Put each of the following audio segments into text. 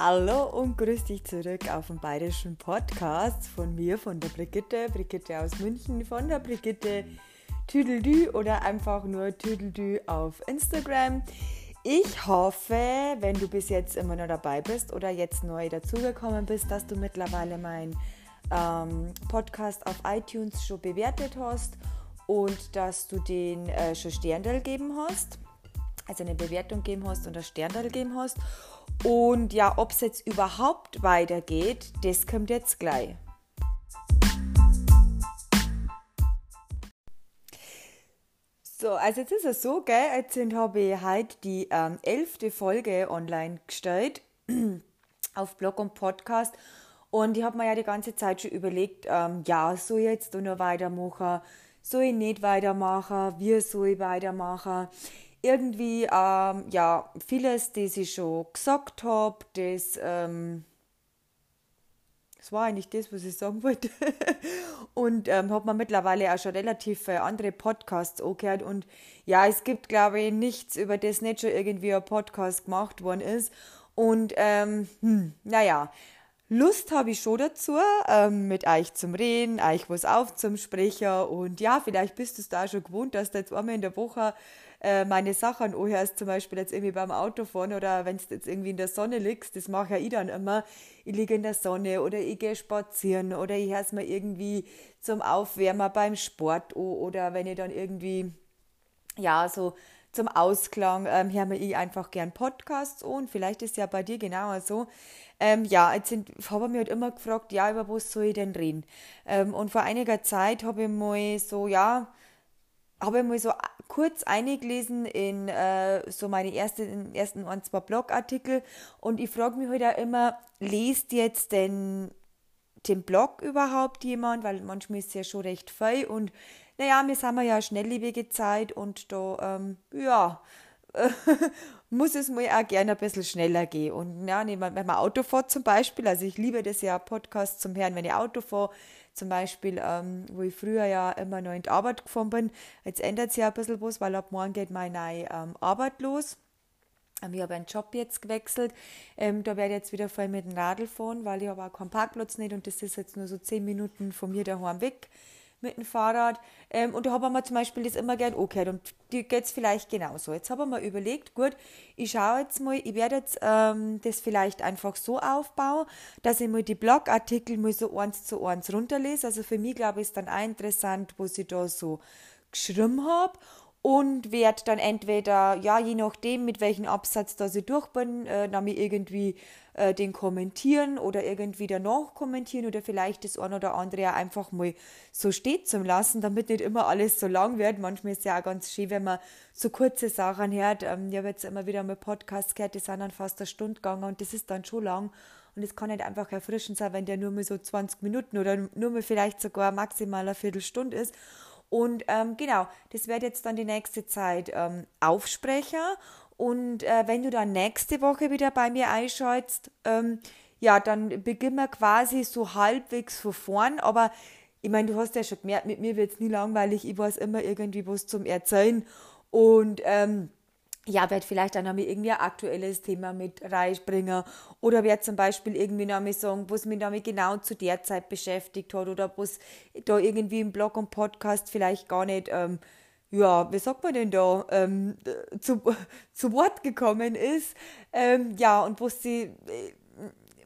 Hallo und grüß dich zurück auf dem bayerischen Podcast von mir, von der Brigitte, Brigitte aus München, von der Brigitte Tüdeldü oder einfach nur Tüdeldü auf Instagram. Ich hoffe, wenn du bis jetzt immer noch dabei bist oder jetzt neu dazugekommen bist, dass du mittlerweile meinen ähm, Podcast auf iTunes schon bewertet hast und dass du den äh, schon Sterndal geben hast, also eine Bewertung geben hast und ein Sterndal gegeben hast. Und ja, ob es jetzt überhaupt weitergeht, das kommt jetzt gleich. So, also jetzt ist es so, gell, jetzt habe ich heute die ähm, elfte Folge online gestellt auf Blog und Podcast und ich habe mir ja die ganze Zeit schon überlegt, ähm, ja, ich jetzt noch weitermachen, soll ich nicht weitermachen, wie soll ich weitermachen irgendwie, ähm, ja, vieles, das ich schon gesagt habe, das, ähm, das war eigentlich das, was ich sagen wollte. und ähm, habe mir mittlerweile auch schon relativ andere Podcasts angehört. Und ja, es gibt, glaube ich, nichts, über das nicht schon irgendwie ein Podcast gemacht worden ist. Und ähm, hm, naja, Lust habe ich schon dazu, ähm, mit euch zum Reden, euch was aufzusprechen. Und ja, vielleicht bist du es da schon gewohnt, dass du jetzt einmal in der Woche äh, meine Sachen anhörst, zum Beispiel jetzt irgendwie beim Autofahren oder wenn du jetzt irgendwie in der Sonne liegst, das mache ja ich dann immer. Ich liege in der Sonne oder ich gehe spazieren oder ich höre es mir irgendwie zum Aufwärmen beim Sport an oder wenn ich dann irgendwie, ja, so zum Ausklang ähm, höre ich einfach gern Podcasts an. Vielleicht ist ja bei dir genauer so. Ähm, ja, jetzt habe ich mich halt immer gefragt, ja, über was soll ich denn reden? Ähm, und vor einiger Zeit habe ich mal so, ja, habe ich mal so kurz eingelesen in äh, so meine ersten, ersten ein, zwei Blogartikel. Und ich frage mich halt auch immer, lest jetzt denn den Blog überhaupt jemand, weil manchmal ist ja schon recht viel. Und naja, wir sind ja schnelllebige Zeit und da, ähm, ja, muss es mir auch gerne ein bisschen schneller gehen. Und ja, wenn man Auto fährt zum Beispiel, also ich liebe das ja, Podcast zum Hören, wenn ich Auto fahre, zum Beispiel, ähm, wo ich früher ja immer noch in die Arbeit gefahren bin. Jetzt ändert sich ja ein bisschen was, weil ab morgen geht meine ähm, Arbeit los. Ich habe einen Job jetzt gewechselt. Ähm, da werde ich jetzt wieder voll mit dem Radl fahren, weil ich habe auch keinen Parkplatz nicht und das ist jetzt nur so zehn Minuten von mir daheim weg mit dem Fahrrad. Ähm, und da habe ich mir zum Beispiel das immer gern angehört. Und die geht es vielleicht genauso. Jetzt habe ich mir überlegt, gut, ich schaue jetzt mal, ich werde jetzt ähm, das vielleicht einfach so aufbauen, dass ich mal die Blogartikel mal so eins zu eins runterlese. Also für mich, glaube ich, ist dann auch interessant, was ich da so geschrieben habe und werde dann entweder, ja, je nachdem, mit welchem Absatz da ich durch bin, äh, dann irgendwie äh, den kommentieren oder irgendwie danach kommentieren oder vielleicht das eine oder andere einfach mal so steht zum Lassen, damit nicht immer alles so lang wird. Manchmal ist es ja auch ganz schön, wenn man so kurze Sachen hört. Ähm, ich habe jetzt immer wieder mal Podcasts gehört, die sind dann fast eine Stunde gegangen und das ist dann schon lang. Und es kann nicht einfach erfrischend sein, wenn der nur mal so 20 Minuten oder nur mal vielleicht sogar maximal eine Viertelstunde ist. Und ähm, genau, das wird jetzt dann die nächste Zeit ähm, Aufsprecher. Und äh, wenn du dann nächste Woche wieder bei mir einschaltest, ähm, ja, dann beginnen wir quasi so halbwegs von vorn. Aber ich meine, du hast ja schon gemerkt, mit mir wird es nie langweilig. Ich weiß immer irgendwie was zum Erzählen. Und ähm, ja, werde vielleicht dann nochmal irgendwie ein aktuelles Thema mit reinbringen oder werde zum Beispiel irgendwie nochmal sagen, was mich nochmal genau zu der Zeit beschäftigt hat oder was da irgendwie im Blog und Podcast vielleicht gar nicht, ähm, ja, wie sagt man denn da, ähm, zu, zu Wort gekommen ist. Ähm, ja, und was sie, äh,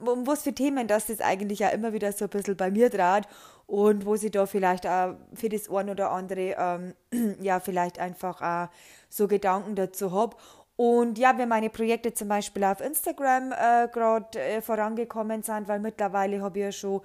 um was für Themen das ist eigentlich ja immer wieder so ein bisschen bei mir draht und wo sie da vielleicht auch für das eine oder andere, ähm, ja, vielleicht einfach auch so Gedanken dazu habe. Und ja, wenn meine Projekte zum Beispiel auf Instagram äh, gerade äh, vorangekommen sind, weil mittlerweile habe ich ja schon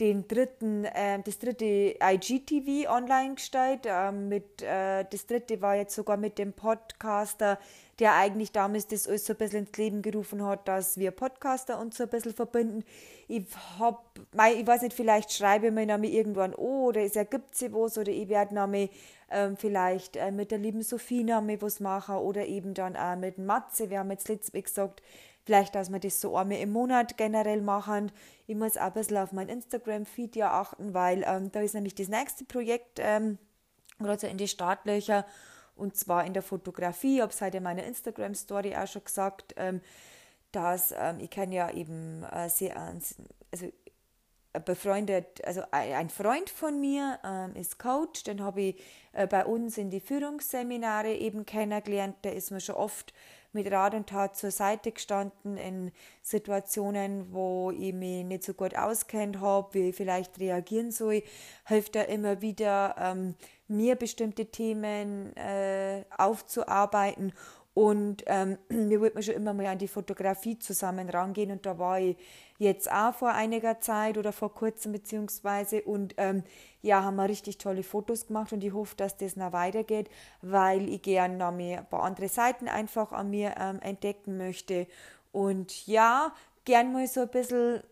den dritten, äh, das dritte IGTV online gestellt. Ähm, mit, äh, das dritte war jetzt sogar mit dem Podcaster, der eigentlich damals das alles so ein bisschen ins Leben gerufen hat, dass wir Podcaster uns so ein bisschen verbinden. Ich hab, ich weiß nicht, vielleicht schreibe ich mir Name irgendwann, oh, oder es ergibt sich was, oder ich werde Name ähm, vielleicht äh, mit der lieben Sophie Name was machen, oder eben dann auch mit Matze. Wir haben jetzt letztes gesagt, vielleicht, dass wir das so einmal im Monat generell machen. Ich muss auch ein bisschen auf mein Instagram-Feed ja achten, weil ähm, da ist nämlich das nächste Projekt ähm, gerade so in die Startlöcher und zwar in der Fotografie. Habe es heute in meiner Instagram-Story auch schon gesagt. Ähm, dass ähm, ich kenne ja eben äh, sehr, also befreundet, also ein Freund von mir ähm, ist Coach, den habe ich äh, bei uns in die Führungsseminare eben kennengelernt. Der ist mir schon oft mit Rat und Tat zur Seite gestanden in Situationen, wo ich mich nicht so gut auskennt habe, wie ich vielleicht reagieren soll, hilft er immer wieder, ähm, mir bestimmte Themen äh, aufzuarbeiten. Und ähm, wir wollten schon immer mal an die Fotografie zusammen rangehen. Und da war ich jetzt auch vor einiger Zeit oder vor kurzem beziehungsweise. Und ähm, ja, haben wir richtig tolle Fotos gemacht. Und ich hoffe, dass das noch weitergeht, weil ich gerne noch mehr ein paar andere Seiten einfach an mir ähm, entdecken möchte. Und ja, gern mal so ein bisschen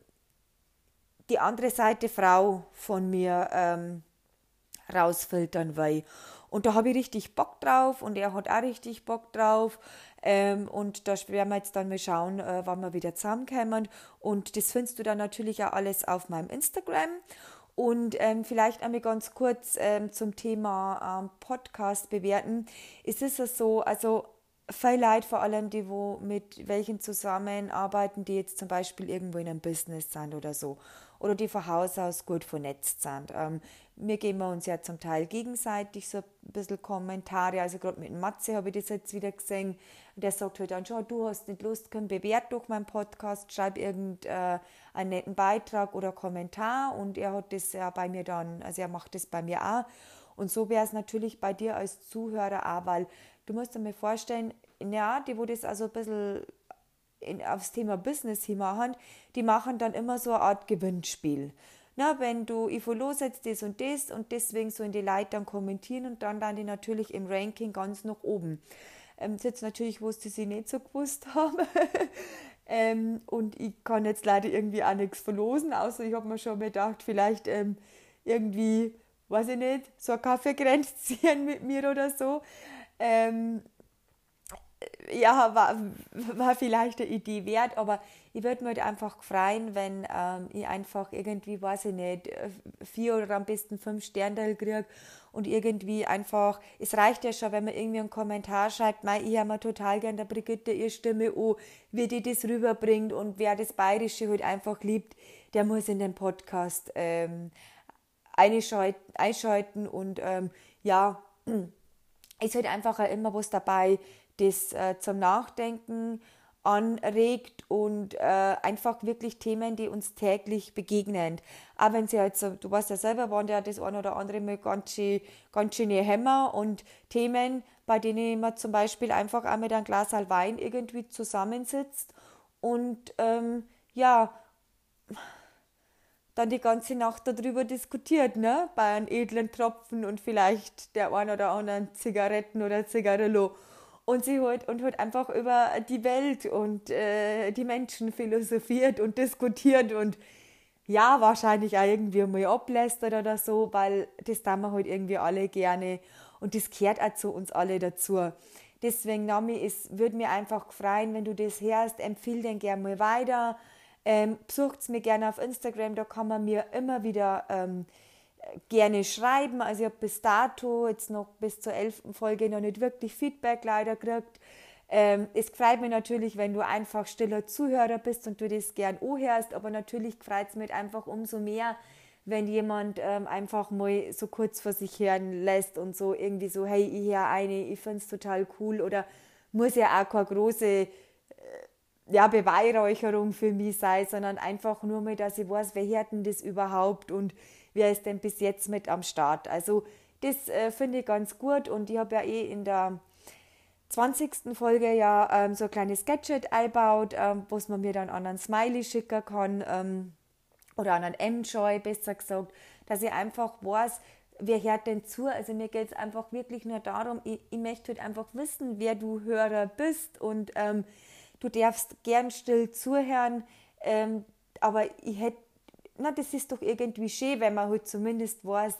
die andere Seite Frau von mir ähm, rausfiltern will. Und da habe ich richtig Bock drauf und er hat auch richtig Bock drauf. Ähm, und da werden wir jetzt dann mal schauen, äh, wann wir wieder zusammenkommen. Und das findest du dann natürlich auch alles auf meinem Instagram. Und ähm, vielleicht einmal ganz kurz ähm, zum Thema ähm, Podcast bewerten. Ist es so, also viel Leute, vor allem die, wo mit welchen zusammenarbeiten, die jetzt zum Beispiel irgendwo in einem Business sind oder so oder die von Haus aus gut vernetzt sind. Ähm, wir geben uns ja zum Teil gegenseitig so ein bisschen Kommentare. Also gerade mit Matze habe ich das jetzt wieder gesehen. Der sagt halt dann schon, du hast nicht Lust, komm, bewert doch meinen Podcast, schreib irgendeinen äh, netten Beitrag oder Kommentar. Und er hat das ja bei mir dann, also er macht das bei mir auch. Und so wäre es natürlich bei dir als Zuhörer auch, weil du musst dir mal vorstellen, ja, die, wo das also ein bisschen in, aufs Thema Business hin machen, die machen dann immer so eine Art Gewinnspiel. Na, wenn du ich los jetzt das und das und deswegen so in die Leute dann kommentieren und dann dann die natürlich im Ranking ganz nach oben. Ähm, jetzt natürlich, wo sie nicht so gewusst haben. ähm, und ich kann jetzt leider irgendwie auch nichts verlosen, außer ich habe mir schon gedacht, vielleicht ähm, irgendwie, weiß ich nicht, so ein Kaffeekränzchen mit mir oder so. Ähm, ja, war, war vielleicht eine Idee wert, aber ich würde mir halt einfach freuen, wenn ähm, ich einfach irgendwie, weiß ich nicht, vier oder am besten fünf Sterne kriege und irgendwie einfach, es reicht ja schon, wenn man irgendwie einen Kommentar schreibt, mei, ich habe mir total gern der Brigitte ihre Stimme an, wie die das rüberbringt und wer das Bayerische halt einfach liebt, der muss in den Podcast ähm, einschalten und ähm, ja, ist halt einfach immer was dabei, das äh, zum Nachdenken anregt und äh, einfach wirklich Themen, die uns täglich begegnen. Auch wenn sie jetzt, du weißt ja selber, waren ja das ein oder andere mal ganz, schön, ganz schöne Hämmer und Themen, bei denen man zum Beispiel einfach auch mit einem Glas Wein irgendwie zusammensitzt und ähm, ja, dann die ganze Nacht darüber diskutiert, ne? Bei einem edlen Tropfen und vielleicht der ein oder anderen Zigaretten oder Zigarillo und sie hat, und hat einfach über die Welt und äh, die Menschen philosophiert und diskutiert und ja, wahrscheinlich auch irgendwie mal ablästert oder so, weil das tun wir halt irgendwie alle gerne und das gehört auch zu uns alle dazu. Deswegen, Nami, es würde mir einfach freuen, wenn du das hörst, empfehle den gerne mal weiter. Ähm, besucht es mir gerne auf Instagram, da kann man mir immer wieder ähm, gerne schreiben. Also ich habe bis dato jetzt noch bis zur elften Folge noch nicht wirklich Feedback leider gekriegt. Ähm, es freut mich natürlich, wenn du einfach stiller Zuhörer bist und du das gern anhörst, aber natürlich freut es mich einfach umso mehr, wenn jemand ähm, einfach mal so kurz vor sich hören lässt und so irgendwie so, hey, ich höre eine, ich finde es total cool oder muss ja auch keine große äh, ja, Beweihräucherung für mich sein, sondern einfach nur mal, dass ich weiß, wer hört denn das überhaupt und wer ist denn bis jetzt mit am Start. Also das äh, finde ich ganz gut und ich habe ja eh in der 20. Folge ja ähm, so ein kleines Gadget eingebaut, ähm, wo man mir dann an einen Smiley schicken kann ähm, oder an einen M-Joy, besser gesagt, dass ich einfach weiß, wer hört denn zu? Also mir geht es einfach wirklich nur darum, ich, ich möchte halt einfach wissen, wer du Hörer bist und ähm, du darfst gern still zuhören, ähm, aber ich hätte na, das ist doch irgendwie schön, wenn man halt zumindest weiß,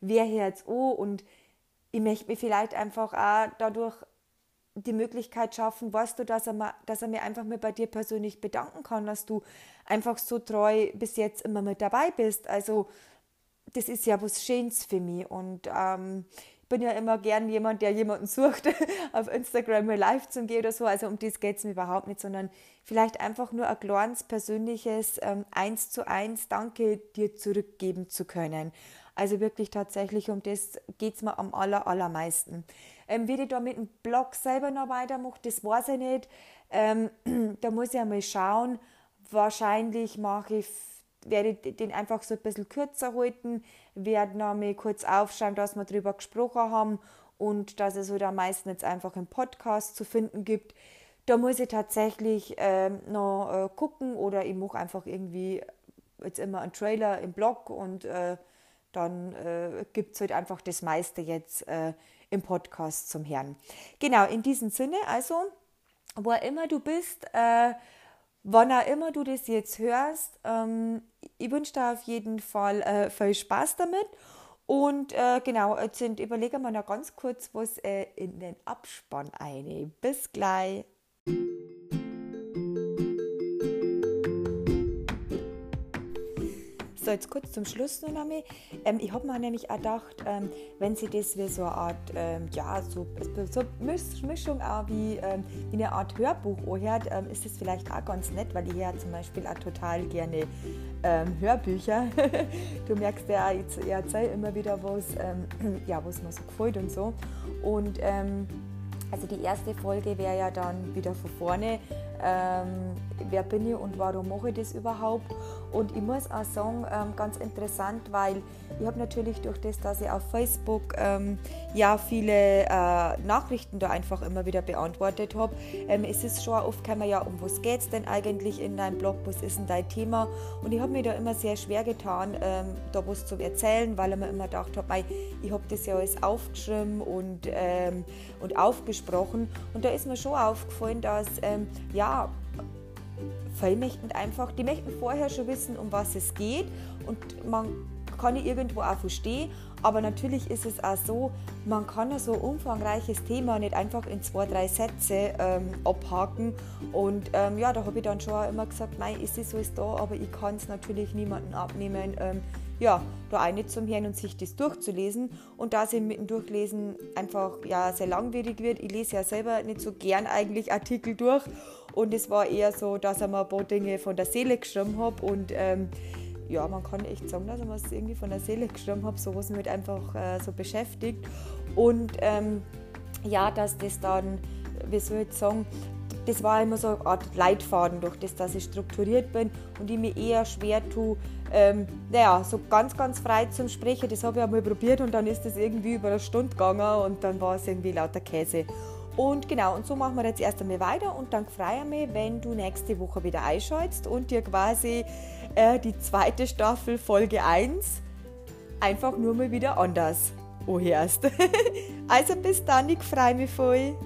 wer hört an und ich möchte mir vielleicht einfach auch dadurch die Möglichkeit schaffen, weißt du, dass er, mal, dass er mir einfach mir bei dir persönlich bedanken kann, dass du einfach so treu bis jetzt immer mit dabei bist. Also das ist ja was Schönes für mich und ähm, bin ja immer gern jemand, der jemanden sucht, auf Instagram mal live zu gehen oder so. Also um das geht es mir überhaupt nicht, sondern vielleicht einfach nur ein kleines persönliches ähm, Eins zu eins Danke dir zurückgeben zu können. Also wirklich tatsächlich um das geht es mir am aller, allermeisten. Ähm, wie ich da mit dem Blog selber noch weitermache, das weiß ich nicht. Ähm, da muss ich einmal schauen. Wahrscheinlich mache ich werde den einfach so ein bisschen kürzer halten, werde noch mal kurz aufschauen, dass wir darüber gesprochen haben und dass es halt am meisten jetzt einfach im Podcast zu finden gibt. Da muss ich tatsächlich ähm, noch äh, gucken oder ich mache einfach irgendwie jetzt immer einen Trailer im Blog und äh, dann äh, gibt es halt einfach das meiste jetzt äh, im Podcast zum Herrn. Genau, in diesem Sinne, also, wo immer du bist, äh, Wann auch immer du das jetzt hörst, ähm, ich wünsche dir auf jeden Fall äh, viel Spaß damit. Und äh, genau, jetzt überlegen wir noch ganz kurz was äh, in den Abspann ein. Bis gleich. So, jetzt kurz zum Schluss noch einmal. Ähm, ich habe mir nämlich auch gedacht, ähm, wenn sie das wie so eine Art, ähm, ja, so, so Mischung auch wie, ähm, wie eine Art Hörbuch anhört, ähm, ist das vielleicht auch ganz nett, weil ich höre zum Beispiel auch total gerne ähm, Hörbücher. du merkst ja, ich, ich erzähle immer wieder was, ja, was mir so gefällt und so. Und also die erste Folge wäre ja dann wieder von vorne ähm, wer bin ich und warum mache ich das überhaupt. Und ich muss auch sagen, ähm, ganz interessant, weil ich habe natürlich durch das, dass ich auf Facebook ähm, ja viele äh, Nachrichten da einfach immer wieder beantwortet habe, ähm, ist es schon oft man ja, um was geht es denn eigentlich in deinem Blog, was ist denn dein Thema? Und ich habe mir da immer sehr schwer getan, ähm, da was zu erzählen, weil ich mir immer gedacht habe, ich habe das ja alles aufgeschrieben und, ähm, und aufgesprochen. Und da ist mir schon aufgefallen, dass ja, viele möchten einfach, die möchten vorher schon wissen, um was es geht und man kann ich irgendwo auch verstehen, aber natürlich ist es auch so, man kann so ein umfangreiches Thema nicht einfach in zwei, drei Sätze ähm, abhaken und ähm, ja, da habe ich dann schon immer gesagt, nein, ist es so ist da, aber ich kann es natürlich niemandem abnehmen, ähm, ja, da eine zum Hören und sich das durchzulesen. Und da es mit dem Durchlesen einfach ja, sehr langwierig wird, ich lese ja selber nicht so gern eigentlich Artikel durch. Und es war eher so, dass ich mir ein paar Dinge von der Seele geschrieben habe. Und ähm, ja, man kann echt sagen, dass ich mir es irgendwie von der Seele geschrieben habe, so was mich halt einfach äh, so beschäftigt. Und ähm, ja, dass das dann, wie soll ich sagen, das war immer so eine Art Leitfaden, durch das, dass ich strukturiert bin und ich mir eher schwer tue, ähm, naja, so ganz, ganz frei zum Sprechen. Das habe ich einmal probiert und dann ist das irgendwie über eine Stunde gegangen und dann war es irgendwie lauter Käse. Und genau, und so machen wir jetzt erst einmal weiter und dann freue ich mich, wenn du nächste Woche wieder einschaltest und dir quasi äh, die zweite Staffel Folge 1 einfach nur mal wieder anders anhörst. also bis dann, ich freue mich voll.